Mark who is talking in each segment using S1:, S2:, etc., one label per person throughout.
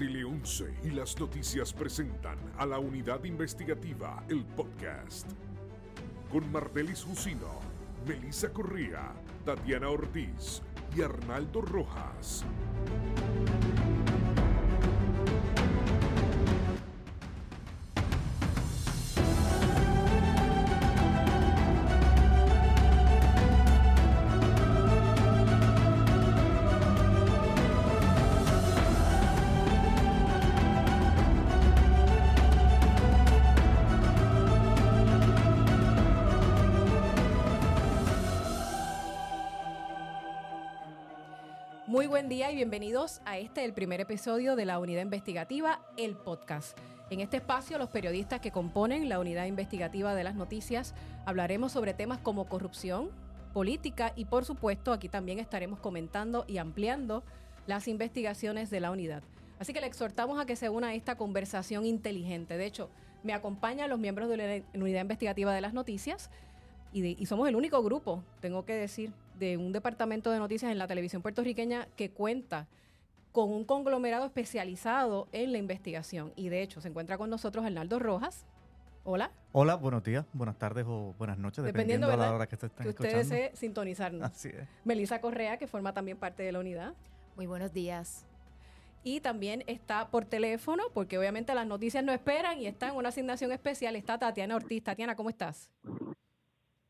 S1: Tele 11 y las noticias presentan a la unidad investigativa El Podcast. Con Martelis Jusino, Melissa Correa, Tatiana Ortiz y Arnaldo Rojas.
S2: Bienvenidos a este, el primer episodio de la Unidad Investigativa, el podcast. En este espacio, los periodistas que componen la Unidad Investigativa de las Noticias hablaremos sobre temas como corrupción, política y, por supuesto, aquí también estaremos comentando y ampliando las investigaciones de la unidad. Así que le exhortamos a que se una a esta conversación inteligente. De hecho, me acompañan los miembros de la Unidad Investigativa de las Noticias y, somos el único grupo, tengo que decir, de un departamento de noticias en la televisión puertorriqueña que cuenta con un conglomerado especializado en la investigación. Y de hecho, se encuentra con nosotros Arnaldo Rojas. Hola.
S3: Hola, buenos días, buenas tardes o buenas noches,
S2: Dependiendo,
S3: dependiendo, de la hora que se estén
S2: Que usted desee sintonizarnos.
S3: Así es.
S2: Melissa Correa, que forma también parte de la unidad.
S4: Muy buenos días.
S2: Y también está por teléfono, porque obviamente las noticias no esperan y está en una asignación especial. Está Tatiana Ortiz. Tatiana, ¿cómo estás?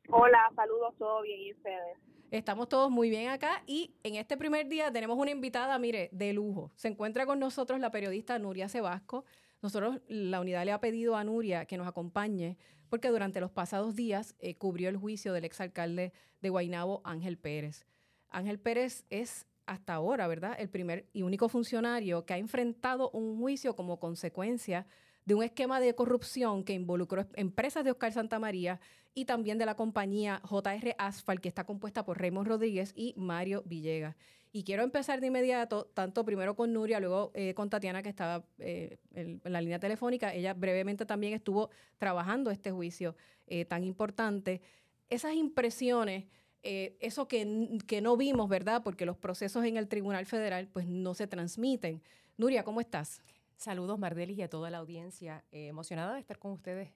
S5: Hola, saludos, todo bien y ustedes.
S2: Estamos todos muy bien acá y en este primer día tenemos una invitada, mire, de lujo. Se encuentra con nosotros la periodista Nuria Sebasco. Nosotros, la unidad le ha pedido a Nuria que nos acompañe porque durante los pasados días eh, cubrió el juicio del exalcalde de Guaynabo, Ángel Pérez. Ángel Pérez es hasta ahora, ¿verdad?, el primer y único funcionario que ha enfrentado un juicio como consecuencia de un esquema de corrupción que involucró empresas de Oscar Santamaría y también de la compañía JR Asphalt, que está compuesta por Raymond Rodríguez y Mario Villegas. Y quiero empezar de inmediato, tanto primero con Nuria, luego eh, con Tatiana, que estaba eh, en, la línea telefónica. Ella brevemente también estuvo trabajando este juicio eh, tan importante. Esas impresiones, eso que, que no vimos, ¿verdad? Porque los procesos en el Tribunal Federal pues no se transmiten. Nuria, ¿cómo estás?
S4: Saludos, Mardelis, y a toda la audiencia. Emocionada de estar con ustedes,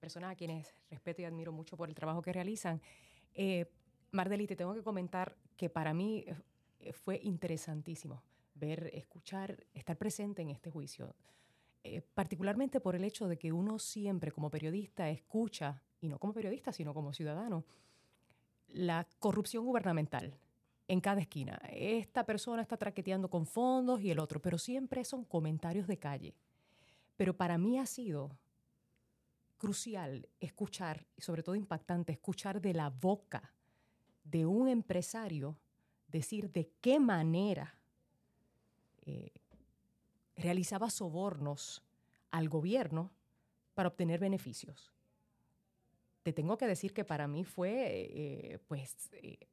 S4: personas a quienes respeto y admiro mucho por el trabajo que realizan. Eh, Mardelis, te tengo que comentar que para mí eh, fue interesantísimo ver, escuchar, estar presente en este juicio. Eh, particularmente por el hecho de que uno siempre como periodista escucha, y no como periodista, sino como ciudadano, la corrupción gubernamental en cada esquina. Esta persona está traqueteando con fondos y el otro, pero siempre son comentarios de calle. Pero para mí ha sido crucial escuchar, y sobre todo impactante, escuchar de la boca de un empresario decir de qué manera eh, realizaba sobornos al gobierno para obtener beneficios. Te tengo que decir que para mí fue, eh, pues, eh,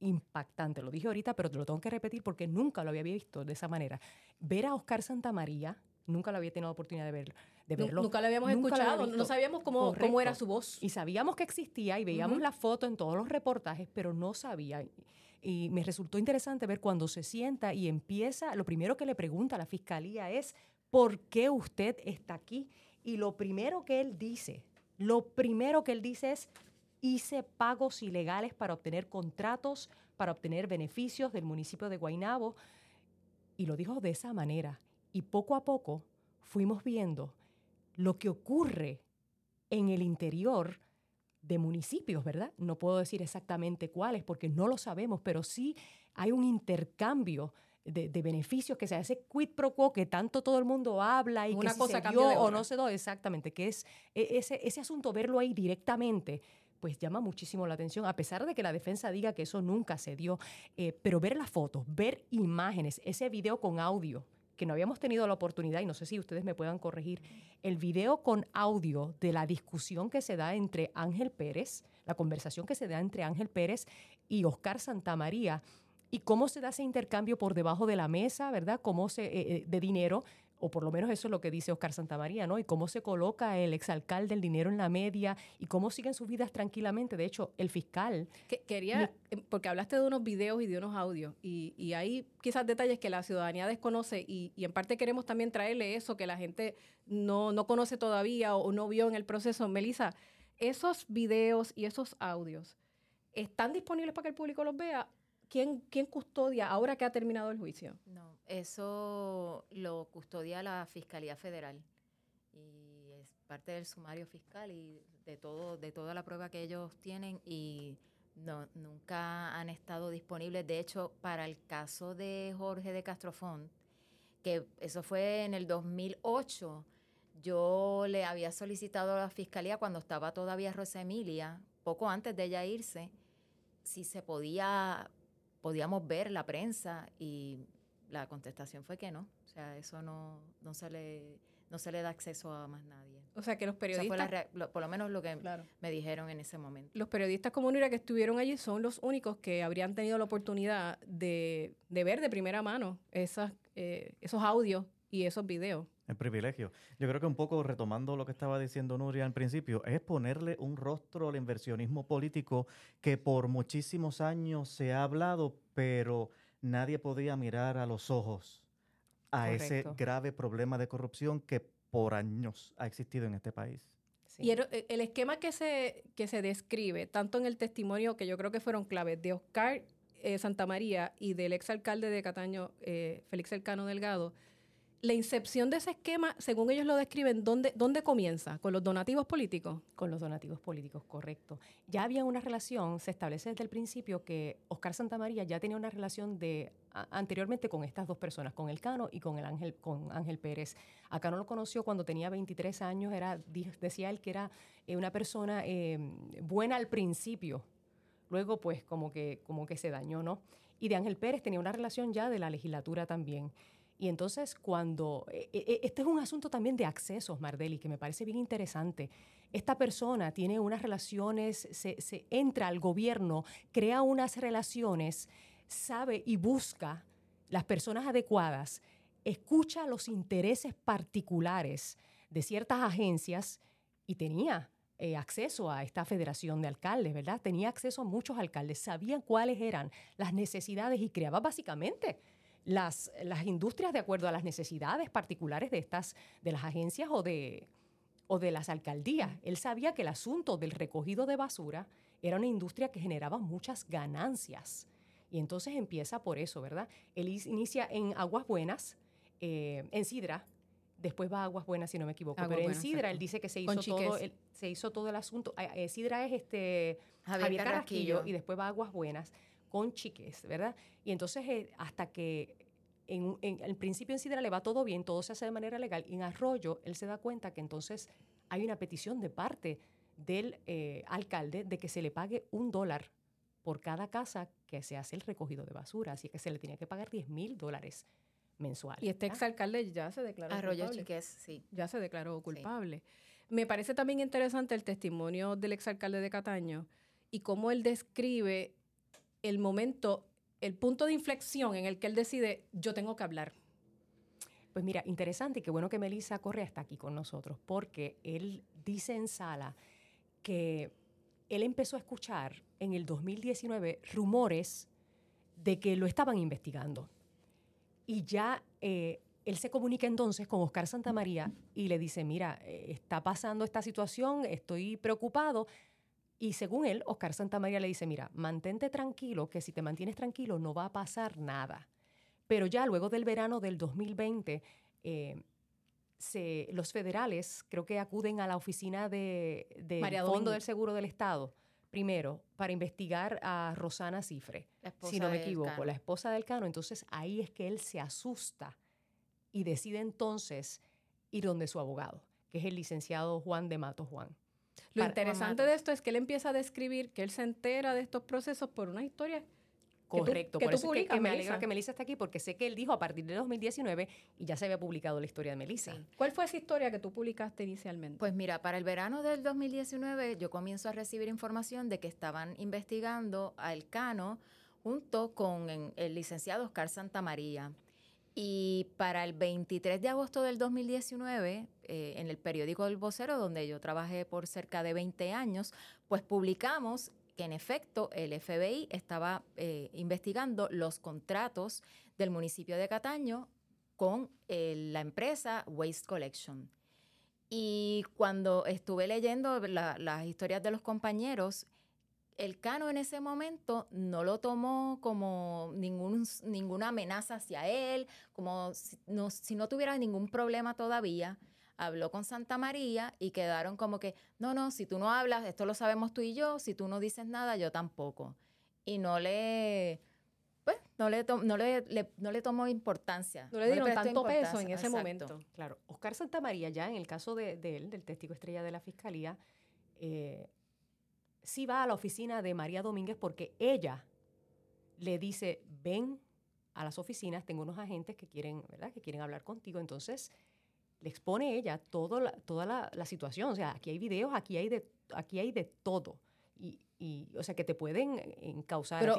S4: impactante. Lo dije ahorita, pero te lo tengo que repetir porque nunca lo había visto de esa manera. Ver a Oscar Santamaría, nunca lo había tenido la oportunidad de, ver, de verlo.
S2: Nunca lo habíamos
S4: Nunca lo había
S2: escuchado, no sabíamos cómo, era su voz.
S4: Y sabíamos que existía y veíamos
S2: Ujú.
S4: la foto en todos los reportajes, pero no sabía. Y me resultó interesante ver cuando se sienta y empieza, lo primero que le pregunta a la fiscalía es, ¿por qué usted está aquí? Y lo primero que él dice, lo primero que él dice es, hice pagos ilegales para obtener contratos, para obtener beneficios del municipio de Guaynabo. Y lo dijo de esa manera. Y poco a poco fuimos viendo lo que ocurre en el interior de municipios, ¿verdad? No puedo decir exactamente cuáles porque no lo sabemos, pero sí hay un intercambio de, de beneficios que se hace quid pro quo que tanto todo el mundo habla y
S2: Una
S4: que
S2: cosa
S4: se dio o no se dio exactamente, que es e- ese, ese asunto verlo ahí directamente pues llama muchísimo la atención, a pesar de que la defensa diga que eso nunca se dio, eh, pero ver las fotos, ver imágenes, ese video con audio, que no habíamos tenido la oportunidad, y no sé si ustedes me puedan corregir, el video con audio de la discusión que se da entre Ángel Pérez, la conversación que se da entre Ángel Pérez y Oscar Santamaría, y cómo se da ese intercambio por debajo de la mesa, ¿verdad? Cómo se, eh, eh, de dinero. O por lo menos eso es lo que dice Oscar Santamaría, ¿no? Y cómo se coloca el exalcalde el dinero en la media y cómo siguen sus vidas tranquilamente. De hecho, el fiscal...
S2: quería, eh, porque hablaste de unos videos y de unos audios, y, y hay quizás detalles que la ciudadanía desconoce, y, y, en parte queremos también traerle eso que la gente no, no conoce todavía o, no vio en el proceso. Melissa, esos videos y esos audios, ¿están disponibles para que el público los vea? ¿Quién, ¿Quién custodia ahora que ha terminado el juicio?
S6: No, eso lo custodia la Fiscalía Federal y es parte del sumario fiscal y de todo de toda la prueba que ellos tienen y no, nunca han estado disponibles. De hecho, para el caso de Jorge de Castrofón, que eso fue en el 2008, yo le había solicitado a la fiscalía cuando estaba todavía Rosa Emilia, poco antes de ella irse, si se podía, podíamos ver la prensa y la contestación fue que no. O sea, eso no, no se le no se le da acceso a más nadie.
S2: O sea, que los periodistas...
S6: por lo menos lo que me dijeron en ese momento.
S2: Los periodistas como Nuria que estuvieron allí son los únicos que habrían tenido la oportunidad de, de ver de primera mano esas, eh, esos audios y esos videos.
S3: El privilegio. Yo creo que un poco retomando lo que estaba diciendo Nuria al principio, es ponerle un rostro al inversionismo político que por muchísimos años se ha hablado, pero nadie podía mirar a los ojos a ese grave problema de corrupción que por años ha existido en este país.
S2: Y eh, el, esquema que se, que se describe, tanto en el testimonio que yo creo que fueron claves de Oscar eh, Santamaría y del exalcalde de Cataño, eh, Félix Elcano Delgado, la incepción de ese esquema, según ellos lo describen, ¿dónde, ¿dónde comienza? ¿Con los donativos políticos?
S4: Con los donativos políticos, correcto. Ya había una relación, se establece desde el principio que Oscar Santamaría ya tenía una relación de anteriormente con estas dos personas, con el Cano y con el Ángel, con Ángel Pérez. Acá no lo conoció cuando tenía 23 años, era, decía él que era eh, una persona eh, buena al principio. Luego, pues, como que, como que se dañó, ¿no? Y de Ángel Pérez tenía una relación ya de la legislatura también. Y entonces cuando, e, e, e, este es un asunto también de accesos, Mardeli, que me parece bien interesante. Esta persona tiene unas relaciones, se, entra al gobierno, crea unas relaciones, sabe y busca las personas adecuadas, escucha los intereses particulares de ciertas agencias y tenía eh, acceso a esta federación de alcaldes, ¿verdad? Tenía acceso a muchos alcaldes, sabían cuáles eran las necesidades y creaba básicamente las, las industrias de acuerdo a las necesidades particulares de estas, de las agencias o de, o de las alcaldías. Él sabía que el asunto del recogido de basura era una industria que generaba muchas ganancias. Y entonces empieza por eso, ¿verdad? Él inicia en Aguas Buenas, eh, en Sidra, después va a Aguas Buenas, si no me equivoco, pero en Sidra él dice que se hizo, todo el, se hizo todo el asunto. Eh, Sidra es este Javier, Carrasquillo, y después va a Aguas Buenas con chiques, ¿verdad? Y entonces eh, hasta que en, el principio en Sidra le va todo bien, todo se hace de manera legal, y en Arroyo él se da cuenta que entonces hay una petición de parte del eh, alcalde de que se le pague un dólar por cada casa que se hace el recogido de basura, así que se le tiene que pagar 10 mil dólares mensuales.
S2: Y este exalcalde ya se declaró
S6: Arroyo Chiques, sí.
S2: Ya se declaró culpable. Me parece también interesante el testimonio del exalcalde de Cataño y cómo él describe el momento, el punto de inflexión en el que él decide, yo tengo que hablar.
S4: Pues mira, interesante y qué bueno que Melissa Correa está aquí con nosotros, porque él dice en sala que él empezó a escuchar en el 2019 rumores de que lo estaban investigando. Y ya eh, él se comunica entonces con Oscar Santamaría y le dice, mira, eh, está pasando esta situación, estoy preocupado, y según él, Oscar Santamaría le dice, mira, mantente tranquilo, que si te mantienes tranquilo no va a pasar nada. Pero ya luego del verano del 2020, eh, los federales creo que acuden a la oficina de, Fondo del Seguro del Estado, primero, para investigar a Rosana Cifre, si no me equivoco, la esposa del Cano. Entonces ahí es que él se asusta y decide entonces ir donde su abogado, que es el licenciado Juan de Mato Juan.
S2: Lo interesante de esto es que él empieza a describir que él se entera de estos procesos por una historia
S4: Correcto, que tú, por eso publicas, que, me alegra que Melissa esté aquí porque sé que él dijo a partir de 2019 y ya se había publicado la historia de Melissa.
S2: ¿Cuál fue esa historia que tú publicaste inicialmente?
S6: Pues mira, para el verano del 2019 yo comienzo a recibir información de que estaban investigando a Elcano junto con el licenciado Oscar Santamaría. Y para el 23 de agosto del 2019, eh, en el periódico El Vocero, donde yo trabajé por cerca de 20 años, pues publicamos que en efecto el FBI estaba eh, investigando los contratos del municipio de Cataño con eh, la empresa Waste Collection. Y cuando estuve leyendo las historias de los compañeros, el Cano en ese momento no lo tomó como ningún, ninguna amenaza hacia él, como si no, si no tuviera ningún problema todavía. Habló con Santa María y quedaron como que, no, no, si tú no hablas, esto lo sabemos tú y yo, si tú no dices nada, yo tampoco. Y no le, pues, no le, no le, no le tomó importancia.
S2: No le dieron tanto peso en ese momento.
S4: Claro, Oscar Santa María ya en el caso de, de él, del testigo estrella de la Fiscalía, eh, sí va a la oficina de María Domínguez porque ella le dice, ven a las oficinas, tengo unos agentes que quieren, ¿verdad? Que quieren hablar contigo. Entonces, le expone ella todo toda la, situación. O sea, aquí hay videos, aquí hay de, aquí hay de todo. Y, o sea, que te pueden encauzar.
S2: Pero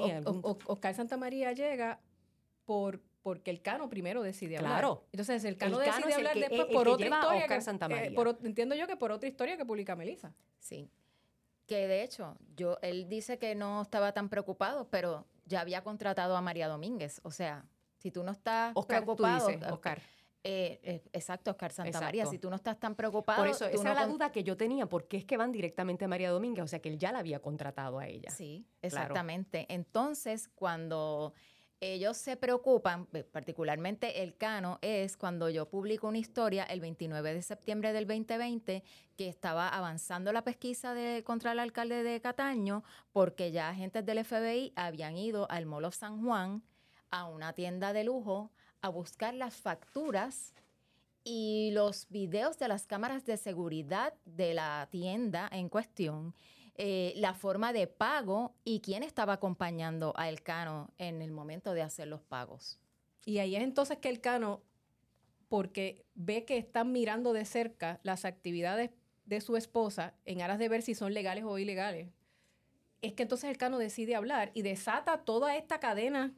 S2: Oscar Santa María llega por porque el Cano primero decide hablar.
S4: Claro.
S2: Entonces, el Cano decide hablar después por otra historia. Santa María. entiendo yo que por otra historia que publica Melissa.
S6: Sí. Que de hecho, yo, él dice que no estaba tan preocupado, pero ya había contratado a María Domínguez. O sea, si tú no estás preocupado.
S4: Oscar.
S6: Eh, eh, exacto, Oscar Santa María. Si tú no estás tan preocupado.
S4: Por eso, esa es la duda que yo tenía, porque es que van directamente a María Domínguez, o sea que él ya la había contratado a ella.
S6: Sí, exactamente. Entonces, cuando ellos se preocupan, particularmente el Cano, es cuando yo publico una historia el 29 de septiembre del 2020 que estaba avanzando la pesquisa de, contra el alcalde de Cataño porque ya agentes del FBI habían ido al Mall of San Juan a una tienda de lujo a buscar las facturas y los videos de las cámaras de seguridad de la tienda en cuestión eh, la forma de pago y quién estaba acompañando a Elcano en el momento de hacer los pagos.
S2: Y ahí es entonces que Elcano, porque ve que están mirando de cerca las actividades de su esposa en aras de ver si son legales o ilegales, es que entonces Elcano decide hablar y desata toda esta cadena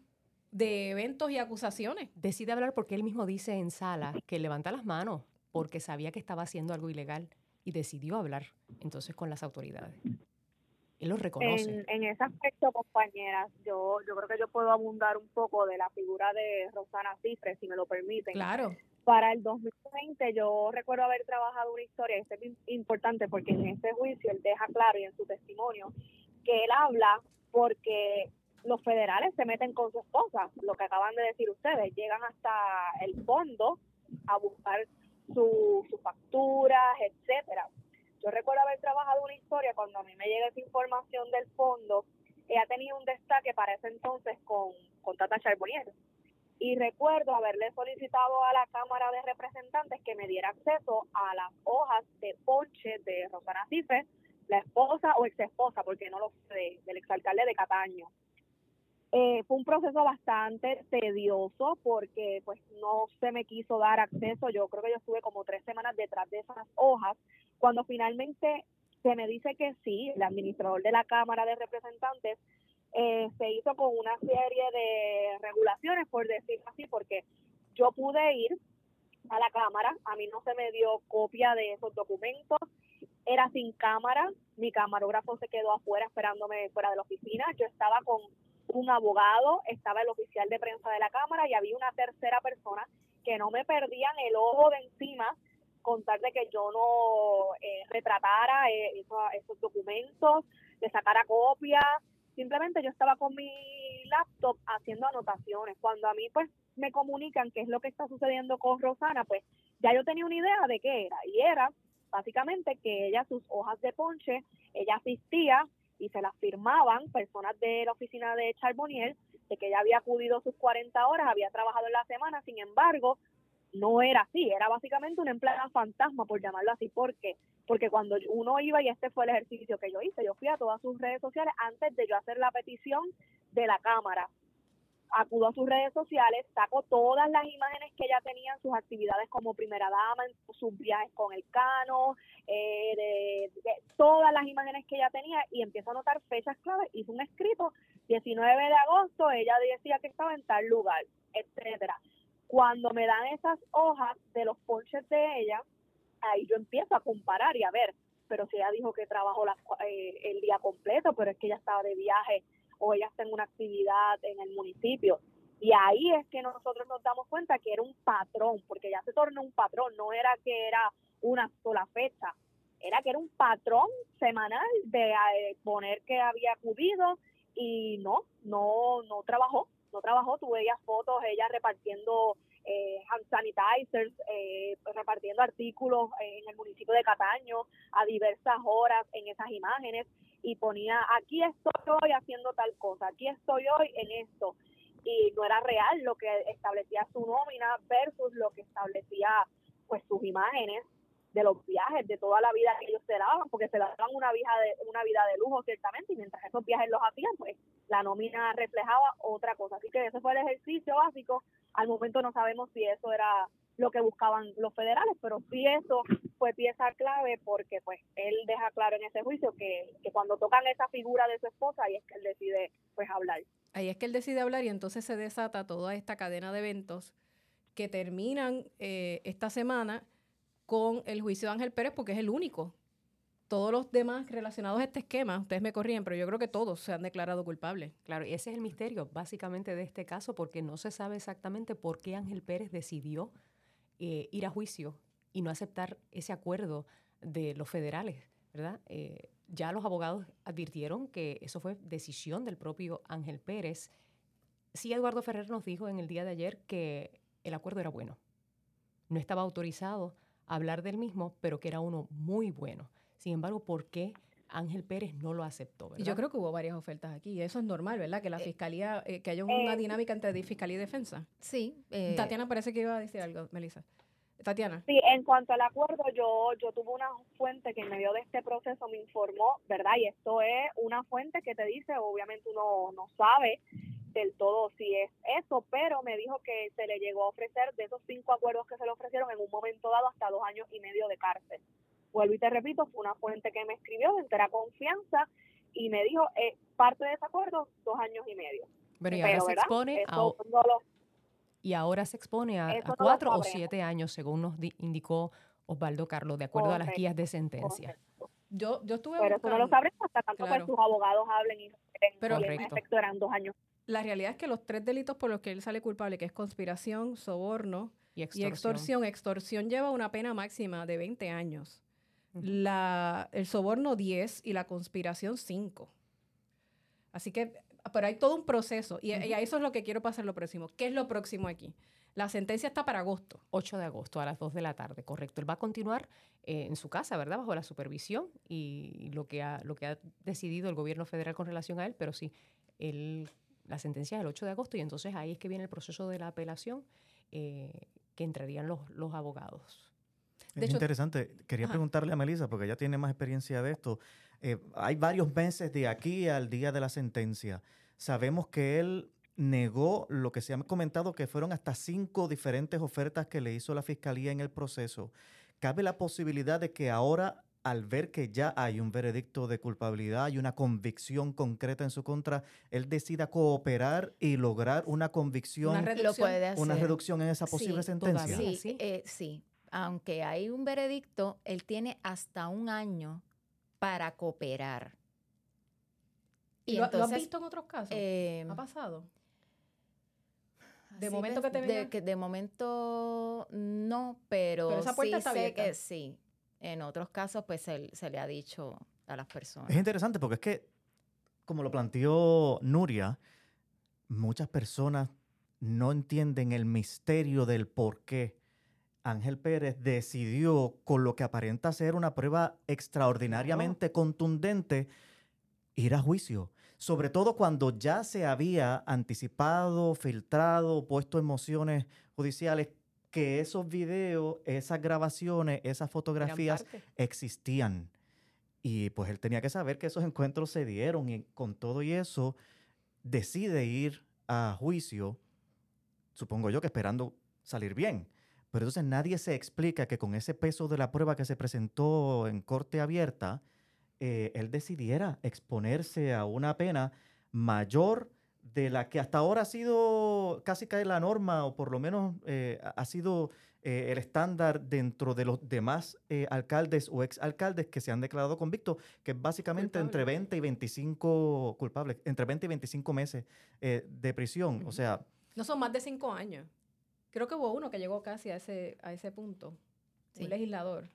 S2: de eventos y acusaciones.
S4: Decide hablar porque él mismo dice en sala que levanta las manos porque sabía que estaba haciendo algo ilegal y decidió hablar entonces con las autoridades. Él lo reconoce.
S5: En, ese aspecto, compañeras, yo, yo creo que yo puedo abundar un poco de la figura de Rosana Cifre, si me lo permiten.
S2: Claro.
S5: Para el 2020 yo recuerdo haber trabajado una historia, este es importante porque en este juicio él deja claro y en su testimonio que él habla porque los federales se meten con su esposa, lo que acaban de decir ustedes, llegan hasta el fondo a buscar sus facturas, etcétera. Yo recuerdo haber trabajado una historia cuando a mí me llega esa información del fondo, ella tenía un destaque para ese entonces con, con Tata Charbonnier. Y recuerdo haberle solicitado a la Cámara de Representantes que me diera acceso a las hojas de ponche de Rosana Cifre, la esposa o ex esposa, porque no lo sé, del exalcalde de Cataño. Eh, fue un proceso bastante tedioso porque pues no se me quiso dar acceso. Yo creo que yo estuve como tres semanas detrás de esas hojas. Cuando finalmente se me dice que sí, el administrador de la Cámara de Representantes eh, se hizo con una serie de regulaciones, por decirlo así, porque yo pude ir a la Cámara, a mí no se me dio copia de esos documentos, era sin cámara, mi camarógrafo se quedó afuera esperándome fuera de la oficina, yo estaba con un abogado, estaba el oficial de prensa de la Cámara y había una tercera persona que no me perdían el ojo de encima con tal de que yo no eh, retratara eh, esos, documentos, le sacara copias. Simplemente yo estaba con mi laptop haciendo anotaciones. Cuando a mí pues me comunican qué es lo que está sucediendo con Rosana, pues ya yo tenía una idea de qué era. Y era básicamente que ella, sus hojas de ponche, ella asistía y se las firmaban personas de la oficina de Charbonnier de que ella había acudido sus 40 horas, había trabajado en la semana, sin embargo, no era así, era básicamente una empleada fantasma, por llamarlo así. ¿Por qué? Porque cuando uno iba, y este fue el ejercicio que yo hice, yo fui a todas sus redes sociales antes de yo hacer la petición de la Cámara acudo a sus redes sociales, saco todas las imágenes que ella tenía en sus actividades como primera dama, en sus viajes con el cano, eh, de, todas las imágenes que ella tenía y empiezo a anotar fechas claves. Hizo un escrito, 19 de agosto, ella decía que estaba en tal lugar, etcétera. Cuando me dan esas hojas de los ponches de ella, ahí yo empiezo a comparar y a ver, pero si ella dijo que trabajó la, eh, el día completo, pero es que ella estaba de viaje o ella está en una actividad en el municipio. Y ahí es que nosotros nos damos cuenta que era un patrón, porque ya se tornó un patrón, no era que era una sola fecha, era que era un patrón semanal de eh, poner que había acudido y no, no, no trabajó, no trabajó, tú veías fotos, ella repartiendo eh, hand sanitizers, eh, repartiendo artículos en el municipio de Cataño a diversas horas en esas imágenes y ponía, aquí estoy hoy haciendo tal cosa, aquí estoy hoy en esto. Y no era real lo que establecía su nómina versus lo que establecía pues sus imágenes de los viajes, de toda la vida que ellos se daban, porque se daban una vida de, una vida de lujo ciertamente, y mientras esos viajes los hacían, pues la nómina reflejaba otra cosa. Así que ese fue el ejercicio básico. Al momento no sabemos si eso era lo que buscaban los federales, pero sí eso fue pieza clave porque pues él deja claro en ese juicio que, que cuando tocan esa figura de su esposa, ahí es que él decide pues hablar.
S2: Ahí es que él decide hablar y entonces se desata toda esta cadena de eventos que terminan eh, esta semana con el juicio de Ángel Pérez porque es el único. Todos los demás relacionados a este esquema, ustedes me corrían, pero yo creo que todos se han declarado culpables.
S4: Claro, y ese es el misterio básicamente de este caso porque no se sabe exactamente por qué Ángel Pérez decidió eh, ir a juicio y no aceptar ese acuerdo de los federales, ¿verdad? Eh, ya los abogados advirtieron que eso fue decisión del propio Ángel Pérez. Sí, Eduardo Ferrer nos dijo en el día de ayer que el acuerdo era bueno. No estaba autorizado hablar del mismo, pero que era uno muy bueno. Sin embargo, ¿por qué Ángel Pérez no lo aceptó?
S2: ¿verdad? Yo creo que hubo varias ofertas aquí. y Eso es normal, ¿verdad? Que la eh, fiscalía, eh, que haya una eh, dinámica entre fiscalía y defensa.
S6: Sí.
S2: Tatiana parece que iba a decir algo, Melissa. Tatiana.
S5: Sí, en cuanto al acuerdo, yo yo tuve una fuente que en medio de este proceso me informó, ¿verdad? Y esto es una fuente que te dice, obviamente uno no sabe del todo si es eso, pero me dijo que se le llegó a ofrecer de esos cinco acuerdos que se le ofrecieron en un momento dado hasta dos años y medio de cárcel. Vuelvo y te repito, fue una fuente que me escribió de entera confianza y me dijo, eh, parte de ese acuerdo, dos años y medio.
S4: Pero, y ahora se expone a, y ahora se expone a, cuatro o siete años, según nos indicó Osvaldo Carlos, de acuerdo a las guías de sentencia.
S2: Yo, yo estuve
S5: Pero eso no lo sabremos hasta tanto que sus abogados hablen y, Pero, en efecto eran dos años.
S2: La realidad es que los tres delitos por los que él sale culpable, que es conspiración, soborno y extorsión, extorsión, lleva una pena máxima de 20 años. La, el soborno 10 y la conspiración 5. Así que, pero hay todo un proceso y, a eso es lo que quiero pasar lo próximo. ¿Qué es lo próximo aquí? La sentencia está para agosto.
S4: 8 de agosto a las 2 de la tarde, correcto. Él va a continuar eh, en su casa, ¿verdad? Bajo la supervisión y lo que, ha, lo que ha decidido el gobierno federal con relación a él, pero sí, él la sentencia del 8 de agosto y entonces ahí es que viene el proceso de la apelación eh, que entrarían los, los abogados.
S3: Es interesante. Quería preguntarle a Melissa, porque ella tiene más experiencia de esto. Eh, hay varios meses de aquí al día de la sentencia. Sabemos que él negó lo que se ha comentado que fueron hasta cinco diferentes ofertas que le hizo la fiscalía en el proceso. ¿Cabe la posibilidad de que ahora al ver que ya hay un veredicto de culpabilidad y una convicción concreta en su contra, él decida cooperar y lograr una convicción,
S6: una reducción,
S3: una reducción en esa posible sentencia.
S6: Sí, eh, sí, aunque hay un veredicto, él tiene hasta un año para cooperar.
S2: ¿Y, lo, has visto en otros casos? Eh, ¿Ha pasado?
S6: De momento que te de, de momento no, pero,
S2: pero esa puerta
S6: sí
S2: está
S6: sé que sí. En otros casos, pues se, le ha dicho a las personas.
S3: Es interesante porque es que, como lo planteó Nuria, muchas personas no entienden el misterio del por qué Ángel Pérez decidió, con lo que aparenta ser una prueba extraordinariamente contundente, ir a juicio. Sobre todo cuando ya se había anticipado, filtrado, puesto en mociones judiciales que esos videos, esas grabaciones, esas fotografías existían. Y pues él tenía que saber que esos encuentros se dieron y con todo y eso decide ir a juicio, supongo yo que esperando salir bien. Pero entonces nadie se explica que con ese peso de la prueba que se presentó en corte abierta, eh, él decidiera exponerse a una pena mayor de la que hasta ahora ha sido casi cae la norma, o por lo menos eh, ha sido eh, el estándar dentro de los demás eh, alcaldes o exalcaldes que se han declarado convictos, que es básicamente entre 20 y 25 culpables, entre 20 y 25 meses de prisión. O sea...
S2: No son más de cinco años. Creo que hubo uno que llegó casi a ese, a ese punto, un legislador.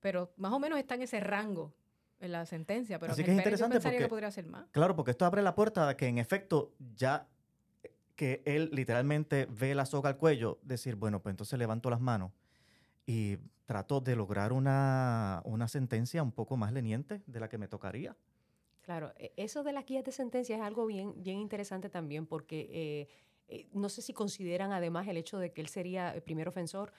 S2: Pero más o menos está en ese rango en la sentencia, pero
S3: Así que es interesante porque,
S2: que podría ser más.
S3: Claro, porque esto abre la puerta a que en efecto ya que él literalmente ve la soga al cuello, decir, bueno, pues entonces levanto las manos y trato de lograr una, una sentencia un poco más leniente de la que me tocaría.
S4: Claro, e, eso de las guías de sentencia es algo bien, bien interesante también porque eh, eh, no sé si consideran además el hecho de que él sería el primer ofensor,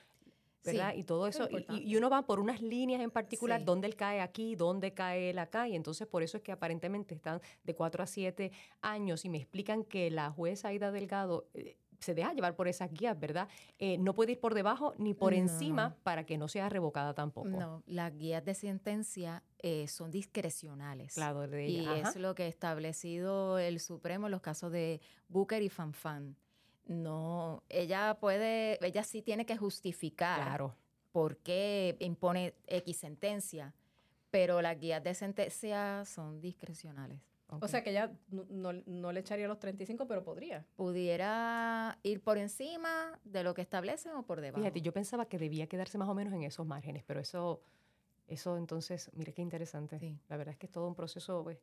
S4: ¿verdad? y todo eso. Y, uno va por unas líneas en particular, dónde él cae aquí, dónde cae él acá. Y entonces por eso es que aparentemente están de cuatro a siete años y me explican que la jueza Aida Delgado... Eh, se deja llevar por esas guías, ¿verdad? Eh, no puede ir por debajo ni por encima para que no sea revocada tampoco.
S6: No, las guías de sentencia eh, son discrecionales.
S4: Claro, de
S6: Y es lo que ha establecido el Supremo en los casos de Booker y Fanfan no, ella puede, ella sí tiene que justificar
S4: claro.
S6: por qué impone X sentencia, pero las guías de sentencia son discrecionales.
S2: O sea que ella no, le echaría los 35, pero podría.
S6: Pudiera ir por encima de lo que establecen o por debajo.
S4: Fíjate, yo pensaba que debía quedarse más o menos en esos márgenes, pero eso, eso entonces, mire qué interesante. La verdad es que es todo un proceso pues,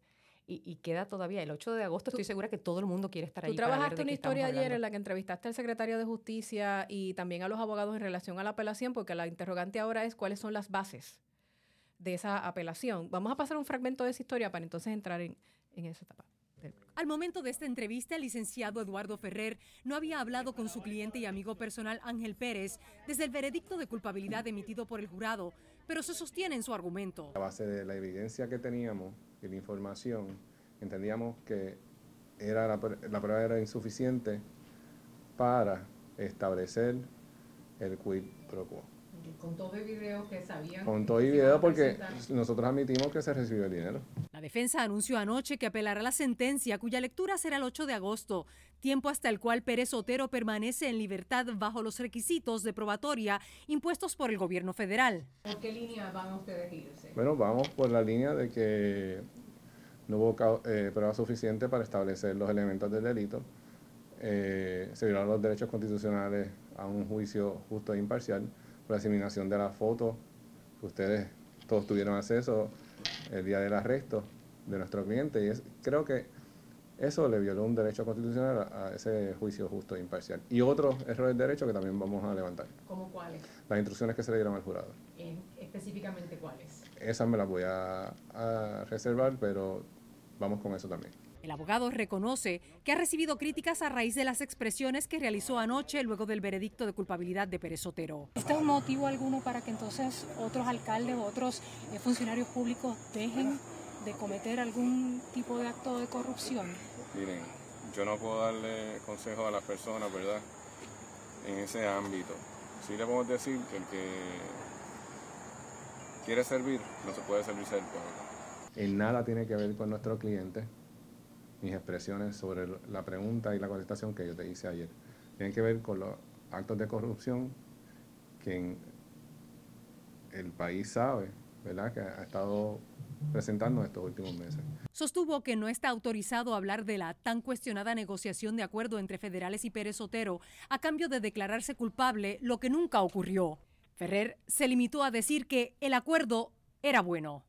S4: y, queda todavía el 8 de agosto. Estoy segura que todo el mundo quiere estar ahí.
S2: Tú trabajaste una historia ayer en la que entrevistaste al secretario de Justicia y también a los abogados en relación a la apelación, porque la interrogante ahora es cuáles son las bases de esa apelación. Vamos a pasar un fragmento de esa historia para entonces entrar en, en esa etapa.
S7: Al momento de esta entrevista, el licenciado Eduardo Ferrer no había hablado con su cliente y amigo personal Ángel Pérez desde el veredicto de culpabilidad emitido por el jurado, pero se sostiene en su argumento.
S8: A base de la evidencia que teníamos y la información, entendíamos que era la, la prueba era insuficiente para establecer el quid pro quo.
S2: Con todo el video que sabían.
S8: Con todo el video porque nosotros admitimos que se recibió el dinero.
S7: La defensa anunció anoche que apelará la sentencia cuya lectura será el 8 de agosto, tiempo hasta el cual Pérez Otero permanece en libertad bajo los requisitos de probatoria impuestos por el gobierno federal.
S2: ¿Por qué línea van ustedes a irse?
S8: Bueno, vamos por la línea de que no hubo eh, prueba suficiente para establecer los elementos del delito. Eh, se violaron los derechos constitucionales a un juicio justo e imparcial la diseminación de la foto que ustedes todos tuvieron acceso el día del arresto de nuestro cliente. Y es, creo que eso le violó un derecho constitucional a, ese juicio justo e imparcial. Y otros errores de derecho que también vamos a levantar.
S2: ¿Cómo cuáles?
S8: Las instrucciones que se le dieron al jurado.
S2: ¿Específicamente cuáles?
S8: Esas me las voy a reservar, pero vamos con eso también.
S7: El abogado reconoce que ha recibido críticas a raíz de las expresiones que realizó anoche luego del veredicto de culpabilidad de Pérez Sotero.
S9: ¿Este es un motivo alguno para que entonces otros alcaldes o otros eh, funcionarios públicos dejen de cometer algún tipo de acto de corrupción?
S8: Miren, yo no puedo darle consejo a las personas, ¿verdad? En ese ámbito. Sí le podemos decir que el que quiere servir no se puede servirse del pueblo. En nada tiene que ver con nuestro cliente mis expresiones sobre la pregunta y la contestación que yo te hice ayer. Tienen que ver con los actos de corrupción que el país sabe, ¿verdad?, que ha estado presentando estos últimos meses.
S7: Sostuvo que no está autorizado hablar de la tan cuestionada negociación de acuerdo entre federales y Pérez Sotero a cambio de declararse culpable, lo que nunca ocurrió. Ferrer se limitó a decir que el acuerdo era bueno.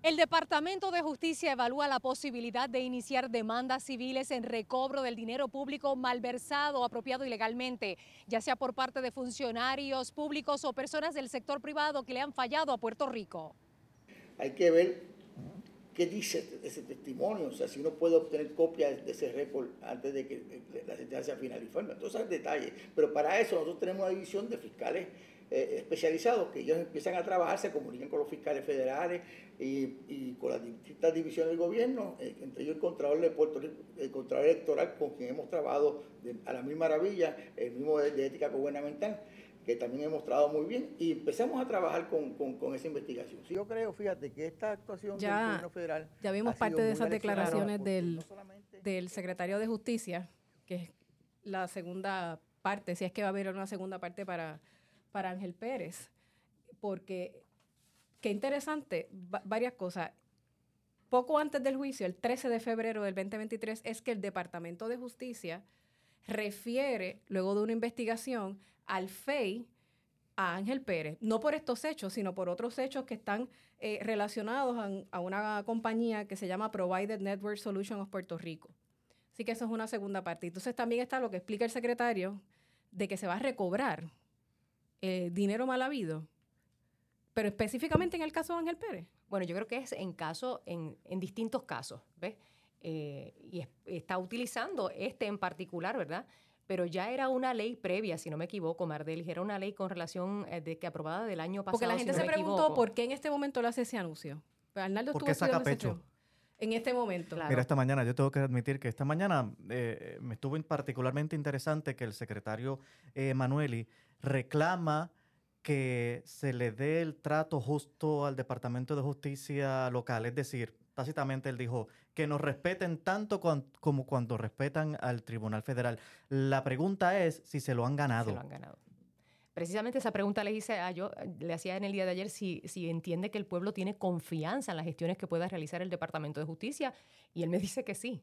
S7: El Departamento de Justicia evalúa la posibilidad de iniciar demandas civiles en recobro del dinero público malversado o apropiado ilegalmente, ya sea por parte de funcionarios públicos o personas del sector privado que le han fallado a Puerto Rico.
S10: Hay que ver qué dice ese testimonio, o sea, si uno puede obtener copias de ese récord antes de que la sentencia final y forma. Entonces, detalles. Pero para eso nosotros tenemos una división de fiscales eh, especializados que ellos empiezan a trabajar, se comunican con los fiscales federales y, con las distintas divisiones del gobierno, eh, entre ellos el Contralor de Puerto Rico, el Contralor Electoral con quien hemos trabajado a la misma maravilla, el mismo de, ética gubernamental, que también he mostrado muy bien, y empezamos a trabajar con, con, esa investigación. Yo creo, fíjate, que esta actuación
S2: ya, del gobierno federal... Ya vimos parte de esas declaraciones del, del secretario de Justicia, que es la segunda parte, si es que va a haber una segunda parte para, para Ángel Pérez, porque qué interesante, varias cosas. Poco antes del juicio, el 13 de febrero del 2023, es que el Departamento de Justicia refiere, luego de una investigación, al FEI a Ángel Pérez, no por estos hechos, sino por otros hechos que están eh, relacionados a, una compañía que se llama Provided Network Solutions of Puerto Rico. Así que eso es una segunda parte. Entonces también está lo que explica el secretario de que se va a recobrar eh, dinero mal habido, pero específicamente en el caso de Ángel Pérez.
S4: Bueno, yo creo que es en caso, en, en distintos casos, ¿ves? Eh, y está utilizando este en particular, ¿verdad? Pero ya era una ley previa, si no me equivoco, Mardelis, era una ley con relación eh, de que aprobada del año pasado.
S2: Porque la gente se preguntó por qué en este momento le hace ese anuncio.
S3: Arnaldo ¿Por qué saca pecho?
S2: En este momento.
S3: Mira, esta mañana, yo tengo que admitir que esta mañana eh, me estuvo particularmente interesante que el secretario Manueli reclama que se le dé el trato justo al Departamento de Justicia local. Es decir, tácitamente él dijo que nos respeten tanto como cuando respetan al Tribunal Federal. La pregunta es si se lo han ganado.
S4: Se lo han ganado. Precisamente esa pregunta le hice a yo, le hacía en el día de ayer si, si entiende que el pueblo tiene confianza en las gestiones que pueda realizar el Departamento de Justicia. Y él me dice que sí,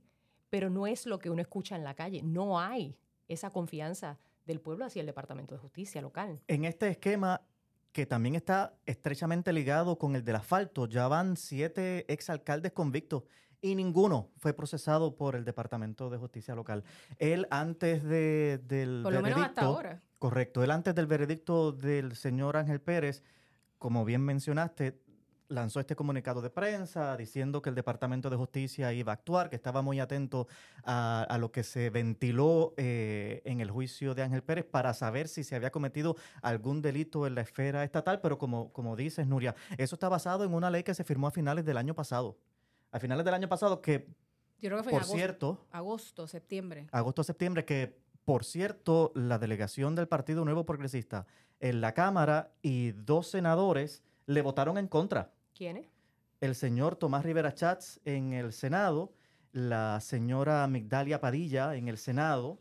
S4: pero no es lo que uno escucha en la calle. No hay esa confianza del pueblo hacia el Departamento de Justicia local.
S3: En este esquema que también está estrechamente ligado con el del asfalto, ya van siete exalcaldes convictos y ninguno fue procesado por el Departamento de Justicia local. Él antes de, del
S2: por lo menos hasta ahora.
S3: Correcto, él antes del veredicto del señor Ángel Pérez, como bien mencionaste, lanzó este comunicado de prensa diciendo que el Departamento de Justicia iba a actuar, que estaba muy atento a, lo que se ventiló eh, en el juicio de Ángel Pérez para saber si se había cometido algún delito en la esfera estatal, pero como, como dices, Nuria, eso está basado en una ley que se firmó a finales del año pasado. A finales del año pasado que,
S2: Yo creo que fue
S3: por
S2: agosto,
S3: cierto...
S2: Agosto, septiembre.
S3: Agosto, septiembre, que por cierto, la delegación del Partido Nuevo Progresista en la Cámara y dos senadores le votaron en contra.
S4: ¿Quiénes?
S3: El señor Tomás Rivera Chats en el Senado, la señora Migdalia Padilla en el Senado,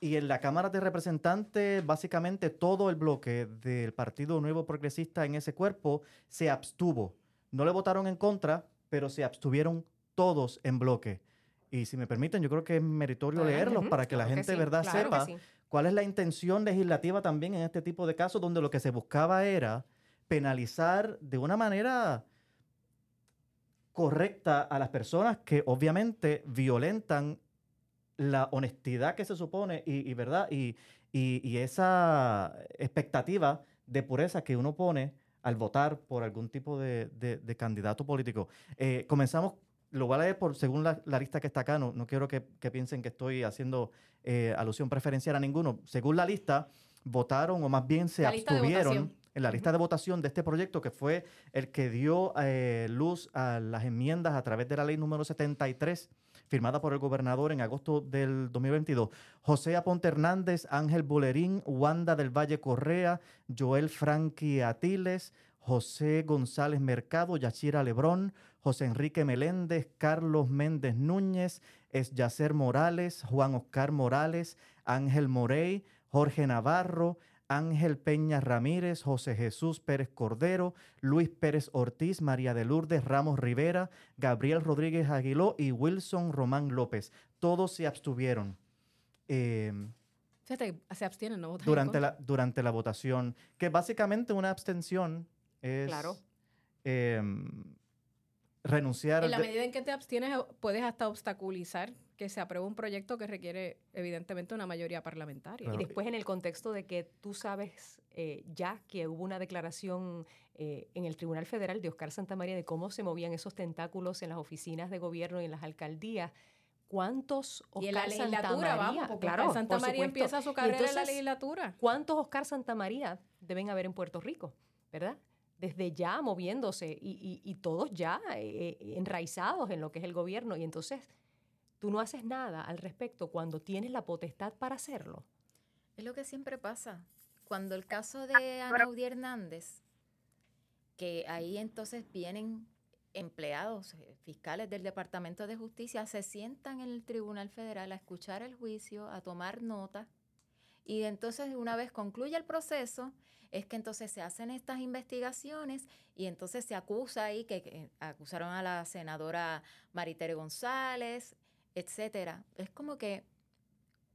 S3: y en la Cámara de Representantes, básicamente todo el bloque del Partido Nuevo Progresista en ese cuerpo se abstuvo. No le votaron en contra, pero se abstuvieron todos en bloque. Y si me permiten, yo creo que es meritorio leerlos para que la gente de verdad sepa cuál es la intención legislativa también en este tipo de casos, donde lo que se buscaba era penalizar de una manera correcta a las personas que obviamente violentan la honestidad que se supone y, verdad y, esa expectativa de pureza que uno pone al votar por algún tipo de, candidato político. Eh, comenzamos, lo voy a leer por, según la, lista que está acá, no, no quiero que, piensen que estoy haciendo eh, alusión preferencial a ninguno. Según la lista, votaron o más bien se abstuvieron en la lista de votación de este proyecto, que fue el que dio eh, luz a las enmiendas a través de la ley número 73, firmada por el gobernador en agosto del 2022. José Aponte Hernández, Ángel Bolerín, Wanda del Valle Correa, Joel Franqui Atiles, José González Mercado, Yachira Lebrón, José Enrique Meléndez, Carlos Méndez Núñez, Esyacer Morales, Juan Oscar Morales, Ángel Morey, Jorge Navarro, Ángel Peña Ramírez, José Jesús Pérez Cordero, Luis Pérez Ortiz, María de Lourdes Ramos Rivera, Gabriel Rodríguez Aguiló y Wilson Román López. Todos se abstuvieron.
S2: Em, se abstienen, ¿no?
S3: Durante la, durante la votación, que básicamente una abstención es
S4: claro.
S3: Em, renunciar.
S2: En la medida en que te abstienes, puedes hasta obstaculizar que se apruebe un proyecto que requiere evidentemente una mayoría parlamentaria.
S4: Y después en el contexto de que tú sabes eh, ya que hubo una declaración eh, en el Tribunal Federal de Oscar Santamaría de cómo se movían esos tentáculos en las oficinas de gobierno y en las alcaldías. ¿Cuántos
S2: Oscar y en la legislatura, vamos, claro, Santa María empieza su carrera en la legislatura.
S4: ¿Cuántos Oscar Santamaría deben haber en Puerto Rico? ¿Verdad? Desde ya moviéndose y, todos ya eh, enraizados en lo que es el gobierno. Y entonces tú no haces nada al respecto cuando tienes la potestad para hacerlo.
S6: Es lo que siempre pasa. Cuando el caso de Anaudi Hernández, que ahí entonces vienen empleados eh, fiscales del Departamento de Justicia, se sientan en el Tribunal Federal a escuchar el juicio, a tomar nota, y entonces una vez concluye el proceso, es que entonces se hacen estas investigaciones y entonces se acusa ahí que, acusaron a la senadora Maritere González, etcétera. Es como que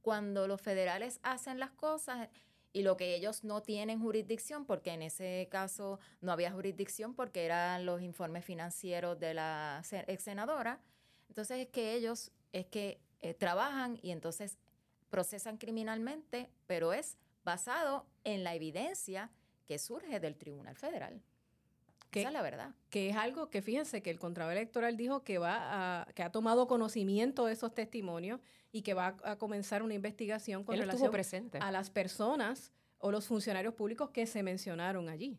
S6: cuando los federales hacen las cosas y lo que ellos no tienen jurisdicción, porque en ese caso no había jurisdicción porque eran los informes financieros de la ex senadora, entonces es que ellos es que eh, trabajan y entonces procesan criminalmente, pero es basado en la evidencia que surge del Tribunal Federal. Esa es la verdad.
S2: Que es algo que fíjense que el Contralor Electoral dijo que va a, que ha tomado conocimiento de esos testimonios y que va a, comenzar una investigación con relación a las personas o los funcionarios públicos que se mencionaron allí.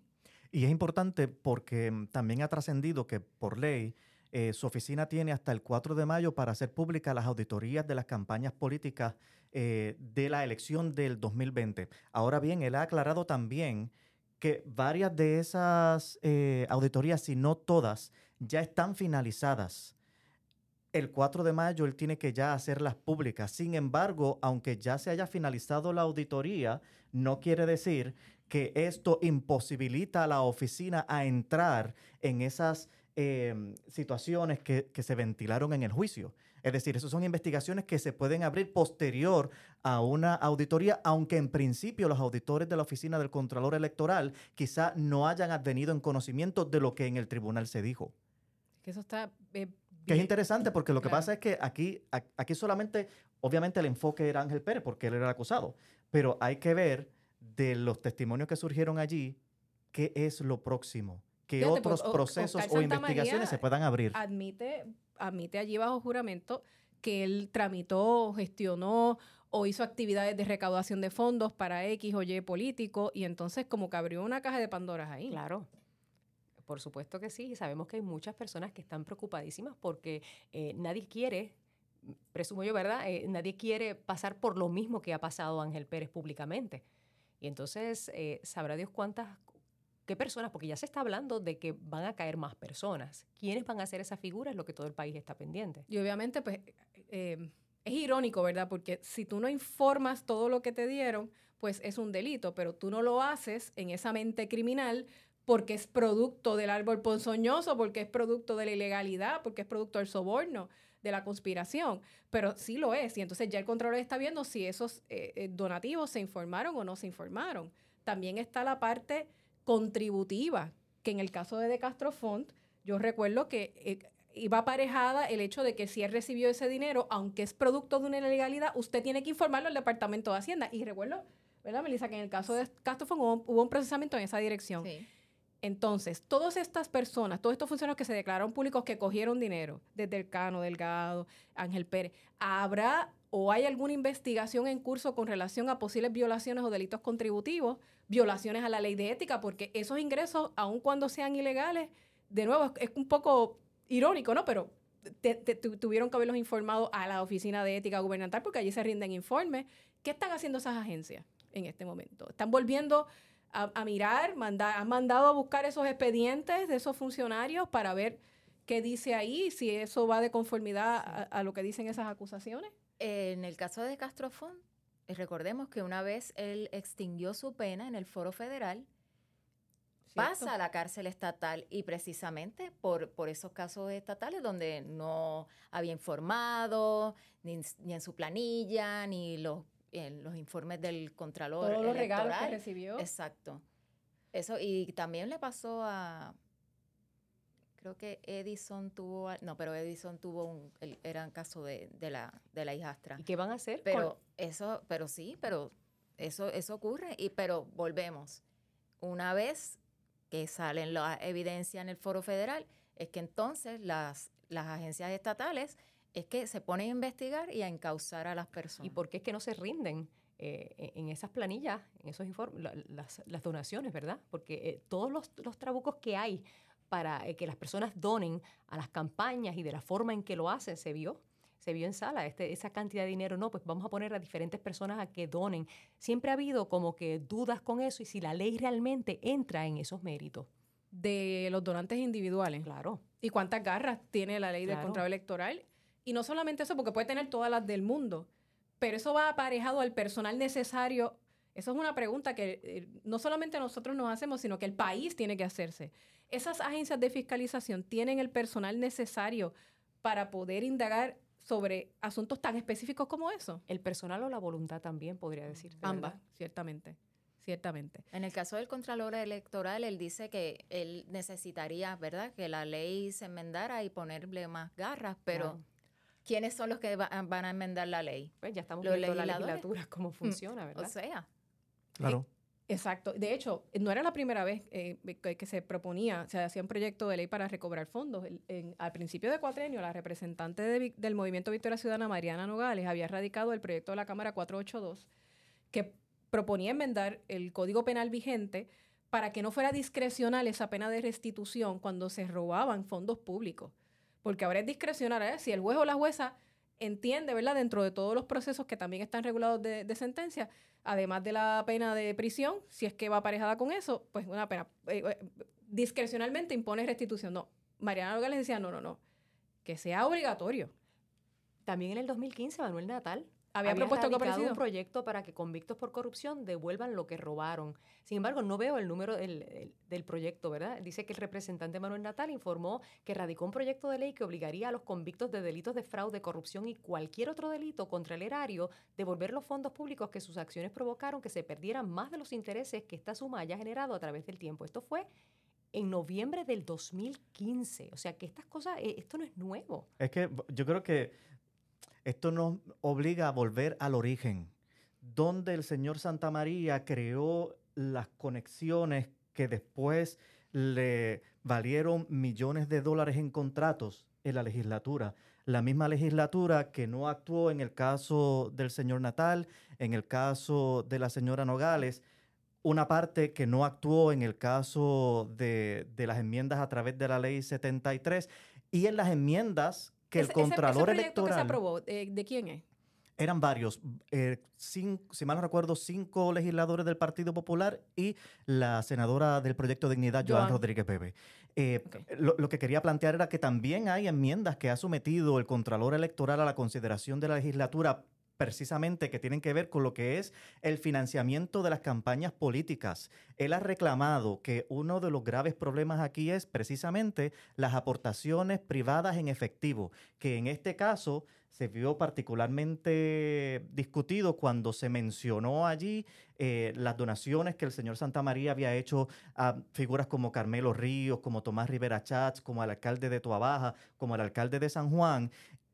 S3: Y es importante porque mm, también ha trascendido que por ley eh, su oficina tiene hasta el 4 de mayo para hacer públicas las auditorías de las campañas políticas eh, de la elección del 2020. Ahora bien, él ha aclarado también que varias de esas eh, auditorías, si no todas, ya están finalizadas. El 4 de mayo él tiene que ya hacerlas públicas. Sin embargo, aunque ya se haya finalizado la auditoría, no quiere decir que esto imposibilita a la oficina a entrar en esas em, situaciones que, que se ventilaron en el juicio. Es decir, esas son investigaciones que se pueden abrir posterior a una auditoría, aunque en principio los auditores de la Oficina del Contralor Electoral quizá no hayan advenido en conocimiento de lo que en el tribunal se dijo.
S2: Que eso está...
S3: Eh, que es interesante porque lo que pasa es que aquí, aquí solamente, obviamente el enfoque era Ángel Pérez porque él era el acusado, pero hay que ver de los testimonios que surgieron allí qué es lo próximo, qué otros procesos o, investigaciones se puedan abrir.
S2: Admite admite allí bajo juramento que él tramitó, gestionó o hizo actividades de recaudación de fondos para X o Y político y entonces como que abrió una caja de Pandoras ahí.
S4: Claro. Por supuesto que sí, sabemos que hay muchas personas que están preocupadísimas porque eh, nadie quiere, presumo yo, ¿verdad? Eh, nadie quiere pasar por lo mismo que ha pasado Ángel Pérez públicamente. Y entonces, eh, sabrá Dios cuántas ¿Qué personas? Porque ya se está hablando de que van a caer más personas. ¿Quiénes van a hacer esa figura? Es lo que todo el país está pendiente.
S2: Y obviamente, pues, eh, es irónico, ¿verdad? Porque si tú no informas todo lo que te dieron, pues es un delito, pero tú no lo haces en esa mente criminal porque es producto del árbol ponzoñoso, porque es producto de la ilegalidad, porque es producto del soborno, de la conspiración, pero sí lo es. Y entonces ya el control está viendo si esos eh, eh, donativos se informaron o no se informaron. También está la parte contributiva, que en el caso de De Castro Font, yo recuerdo que eh, iba aparejada el hecho de que si él recibió ese dinero, aunque es producto de una ilegalidad, usted tiene que informarlo al Departamento de Hacienda. Y recuerdo, ¿verdad, Melissa? Que en el caso de Castro Font hubo, un procesamiento en esa dirección. Entonces, todas estas personas, todos estos funcionarios que se declararon públicos que cogieron dinero, desde el Cano, Delgado, Ángel Pérez, ¿habrá o hay alguna investigación en curso con relación a posibles violaciones o delitos contributivos? violaciones a la ley de ética, porque esos ingresos, aun cuando sean ilegales, de nuevo, es un poco irónico, ¿no? Pero tuvieron que haberlos informado a la Oficina de Ética Gubernamental porque allí se rinden informes. ¿Qué están haciendo esas agencias en este momento? ¿Están volviendo a, mirar, han mandado a buscar esos expedientes de esos funcionarios para ver qué dice ahí, si eso va de conformidad a, a lo que dicen esas acusaciones?
S6: En el caso de Castrofón, recordemos que una vez él extinguió su pena en el foro federal, pasa a la cárcel estatal y precisamente por, por esos casos estatales donde no había informado, ni, en su planilla, ni los, en los informes del Contralor.
S2: Todos los regalos que recibió.
S6: Exacto. Eso, y también le pasó a, creo que Edison tuvo, no, pero Edison tuvo un, era un caso de, la, de la hijastra.
S4: ¿Y qué van a hacer?
S6: Pero eso, pero sí, pero eso, eso ocurre, y pero volvemos. Una vez que salen la evidencia en el foro federal, es que entonces las, las agencias estatales es que se ponen a investigar y a encauzar a las personas.
S4: ¿Y por qué es que no se rinden? Eh, en esas planillas, en esos informes, las, las, donaciones, ¿verdad? Porque eh, todos los, los, trabucos que hay para eh, que las personas donen a las campañas y de la forma en que lo hacen se vio. se vio en sala, este, esa cantidad de dinero, no, pues vamos a poner a diferentes personas a que donen. Siempre ha habido como que dudas con eso y si la ley realmente entra en esos méritos.
S2: De los donantes individuales.
S4: Claro.
S2: ¿Y cuántas garras tiene la ley del
S4: Claro.
S2: contrato electoral? Y no solamente eso, porque puede tener todas las del mundo, pero eso va aparejado al personal necesario. Eso es una pregunta que eh, no solamente nosotros nos hacemos, sino que el país tiene que hacerse. Esas agencias de fiscalización tienen el personal necesario para poder indagar sobre asuntos tan específicos como eso.
S4: El personal o la voluntad también, podría decir.
S2: Ambas, ciertamente. Ciertamente.
S6: En el caso del Contralor Electoral, él dice que él necesitaría, ¿verdad?, que la ley se enmendara y ponerle más garras, pero
S4: Claro.
S6: ¿Quiénes son los que va- van a enmendar la ley?
S4: Pues ya estamos
S6: Los
S4: viendo la legislatura cómo funciona, ¿verdad?
S6: O sea,
S3: Claro.
S2: Exacto. De hecho, no era la primera vez eh, que, que se proponía, se hacía un proyecto de ley para recobrar fondos. El- en- al principio de cuatrenio, la representante de del Movimiento Victoria Ciudadana, Mariana Nogales, había radicado el proyecto de la Cámara 482, que proponía enmendar el Código Penal vigente para que no fuera discrecional esa pena de restitución cuando se robaban fondos públicos. Porque ahora es discrecional, ¿eh? si el juez o la jueza entiende, ¿verdad? Dentro de todos los procesos que también están regulados de, sentencia, además de la pena de prisión, si es que va aparejada con eso, pues una pena. eh, eh, discrecionalmente impone restitución. No, Mariana Nogales decía, no, no, no, que sea obligatorio.
S4: También en el 2015, Manuel Natal
S2: Había propuesto parecido.
S4: un proyecto para que convictos por corrupción devuelvan lo que robaron. Sin embargo, no veo el número del, el- del proyecto, ¿verdad? Dice que el representante Manuel Natal informó que radicó un proyecto de ley que obligaría a los convictos de delitos de fraude, corrupción y cualquier otro delito contra el erario devolver los fondos públicos que sus acciones provocaron que se perdieran más de los intereses que esta suma haya generado a través del tiempo. Esto fue en noviembre del 2015. O sea que estas cosas, eh, esto no es nuevo.
S3: Es que yo creo que esto nos obliga a volver al origen, donde el señor Santa María creó las conexiones que después le valieron millones de dólares en contratos en la legislatura. La misma legislatura que no actuó en el caso del señor Natal, en el caso de la señora Nogales, una parte que no actuó en el caso de, las enmiendas a través de la ley 73 y en las enmiendas que el
S2: Ese-
S3: Contralor
S2: ese proyecto que se
S3: Electoral
S2: aprobó, eh, ¿de quién es?
S3: eran varios, eh, cin- si mal no recuerdo, cinco legisladores del Partido Popular y la senadora del Proyecto Dignidad, Joan,
S2: Joan.
S3: Rodríguez Bebe. Eh, lo, lo que quería plantear era que también hay enmiendas que ha sometido el Contralor Electoral a la consideración de la legislatura precisamente que tienen que ver con lo que es el financiamiento de las campañas políticas. Él ha reclamado que uno de los graves problemas aquí es precisamente las aportaciones privadas en efectivo, que en este caso se vio particularmente discutido cuando se mencionó allí eh, las donaciones que el señor Santa María había hecho a figuras como Carmelo Ríos, como Tomás Rivera Chats, como al alcalde de Toabaja, como el alcalde de San Juan.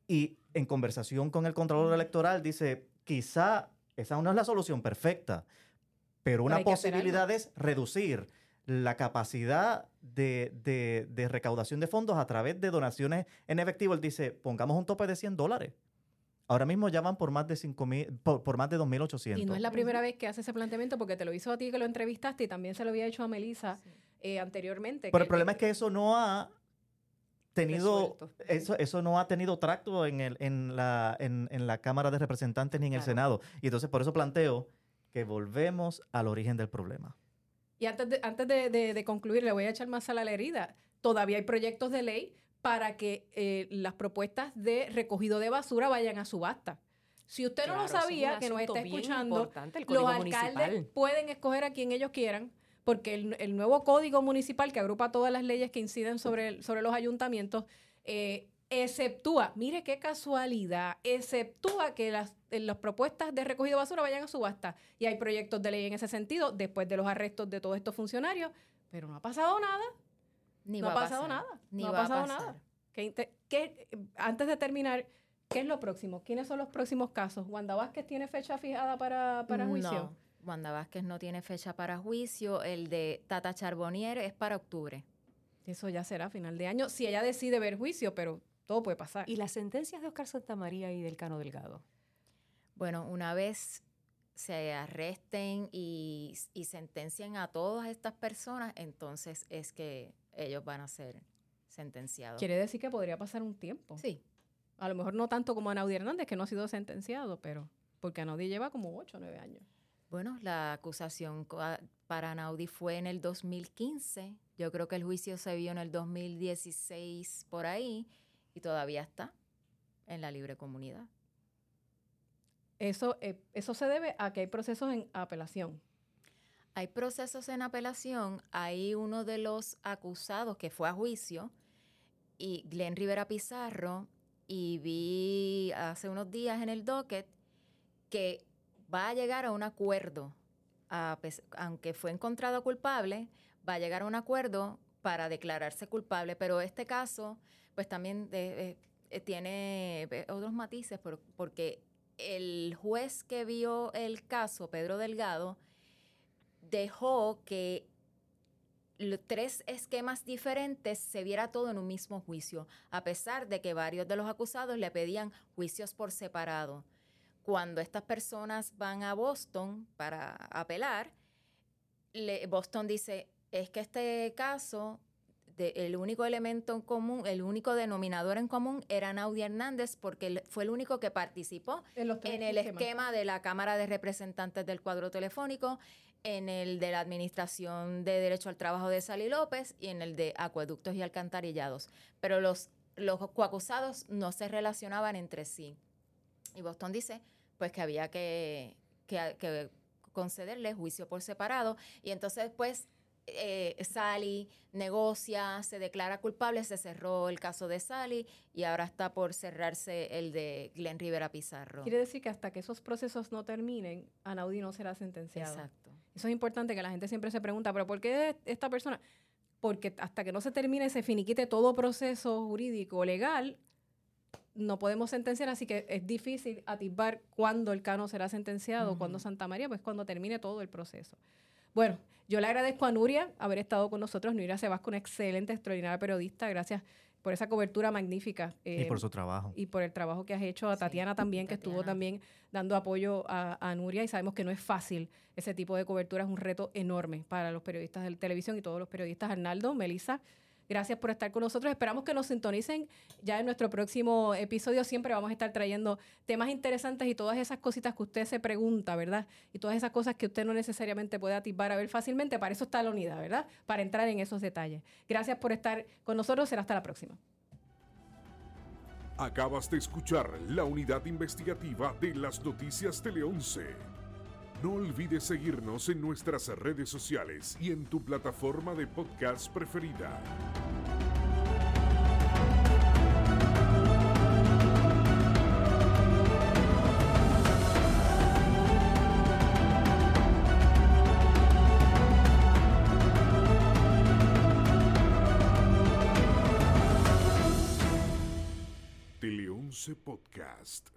S3: Y en conversación con el Contralor Electoral dice, quizá esa no es la solución perfecta, pero una
S2: hacer
S3: posibilidad es reducir la capacidad de, de- de recaudación de fondos a través de donaciones en efectivo. Él dice, pongamos un tope de 100 dólares. Ahora mismo ya van por más de 5 por, por más de 2.800.
S2: Y no es la primera vez que hace ese planteamiento porque te lo hizo a ti que lo entrevistaste y también se lo había hecho a Melissa eh, anteriormente.
S3: Pero el problema es que eso no ha tenido,
S4: Resuelto.
S3: eso, eso no ha tenido tracto en, el, en, la, en, en la Cámara de Representantes ni en el
S4: Claro.
S3: Senado. Y entonces por eso planteo que volvemos al origen del problema.
S2: Y antes de, antes de, de- de concluir, le voy a echar más sal a la herida. Todavía hay proyectos de ley para que eh, las propuestas de recogido de basura vayan a subasta. Si usted no
S4: Claro,
S2: lo
S4: es un
S2: sabía, que nos está escuchando,
S4: el
S2: los alcaldes
S4: Municipal.
S2: pueden escoger a quien ellos quieran, porque el, el nuevo código municipal que agrupa todas las leyes que inciden sobre, el- sobre los ayuntamientos, eh, exceptúa, mire qué casualidad, exceptúa que las, las propuestas de recogido de basura vayan a subasta. Y hay proyectos de ley en ese sentido, después de los arrestos de todos estos funcionarios, pero no ha pasado nada.
S6: ni
S2: no
S6: va
S2: ha pasado
S6: pasar,
S2: nada.
S6: Ni
S2: no ha
S6: a
S2: pasado
S6: pasar.
S2: nada. ¿Qué inte- qué- antes de terminar, ¿qué es lo próximo? ¿Quiénes son los próximos casos? ¿Wanda Vázquez tiene fecha fijada para, para juicio?
S6: No, Wanda Vázquez no tiene fecha para juicio. El de Tata Charbonnier es para octubre.
S2: Eso ya será a final de año, si ella decide ver juicio, pero todo puede pasar.
S4: ¿Y las sentencias de Oscar Santamaría y del Cano Delgado?
S6: Bueno, una vez se arresten y, y sentencien a todas estas personas, entonces es que ellos van a ser sentenciados.
S2: Quiere decir que podría pasar un tiempo.
S6: Sí,
S2: A lo mejor no tanto como a Naudi Hernández, que no ha sido sentenciado, pero porque Naudi lleva como 8 o 9 años.
S6: Bueno, la acusación para Naudi fue en el 2015. Yo creo que el juicio se vio en el 2016 por ahí y todavía está en la libre comunidad.
S2: Eso, eh, eso se debe a que hay procesos en apelación.
S6: Hay procesos en apelación. Hay uno de los acusados que fue a juicio y Glenn Rivera Pizarro y vi hace unos días en el docket que va a llegar a un acuerdo, aunque fue encontrado culpable, va a llegar a un acuerdo para declararse culpable, pero este caso pues también eh, tiene eh, otros matices porque el juez que vio el caso, Pedro Delgado, dejó que tres esquemas diferentes se viera todo en un mismo juicio, a pesar de que varios de los acusados le pedían juicios por separado. Cuando estas personas van a Boston para apelar, Boston dice, es que este caso el único elemento en común, el único denominador en común era Naudi Hernández porque fue el único que participó en, el esquema de la Cámara de Representantes del cuadro telefónico, en el de la Administración de Derecho al Trabajo de Sally López y en el de Acueductos y Alcantarillados. Pero los, los coacusados no se relacionaban entre sí. Y Boston dice pues que había que, que, que concederle juicio por separado y entonces pues eh, Sally negocia, se declara culpable, se cerró el caso de Sally y ahora está por cerrarse el de Glenn Rivera Pizarro.
S2: Quiere decir que hasta que esos procesos no terminen, Anaudi no será sentenciado.
S6: Exacto.
S2: Eso es importante que la gente siempre se pregunta, pero ¿por qué esta persona? Porque hasta que no se termine, se finiquite todo proceso jurídico legal, no podemos sentenciar, así que es difícil atisbar cuándo el cano será sentenciado, cuándo Santa María, pues cuando termine todo el proceso. Bueno, yo le agradezco a Nuria haber estado con nosotros. Nuria Sebasco, una excelente, extraordinaria periodista. Gracias por esa cobertura magnífica.
S3: y por eh, su trabajo.
S2: Y por el trabajo que has hecho. A Tatiana también, que estuvo también dando apoyo a, Nuria. Y sabemos que no es fácil ese tipo de cobertura. Es un reto enorme para los periodistas de televisión y todos los periodistas. Arnaldo, Melissa, Gracias por estar con nosotros. Esperamos que nos sintonicen ya en nuestro próximo episodio. Siempre vamos a estar trayendo temas interesantes y todas esas cositas que usted se pregunta, ¿verdad? Y todas esas cosas que usted no necesariamente puede atisbar a ver fácilmente. Para eso está la unidad, ¿verdad? Para entrar en esos detalles. Gracias por estar con nosotros. Será hasta la próxima.
S1: Acabas de escuchar la unidad investigativa de las noticias Tele 11. No olvides seguirnos en nuestras redes sociales y en tu plataforma de podcast preferida. Tele 11 Podcast.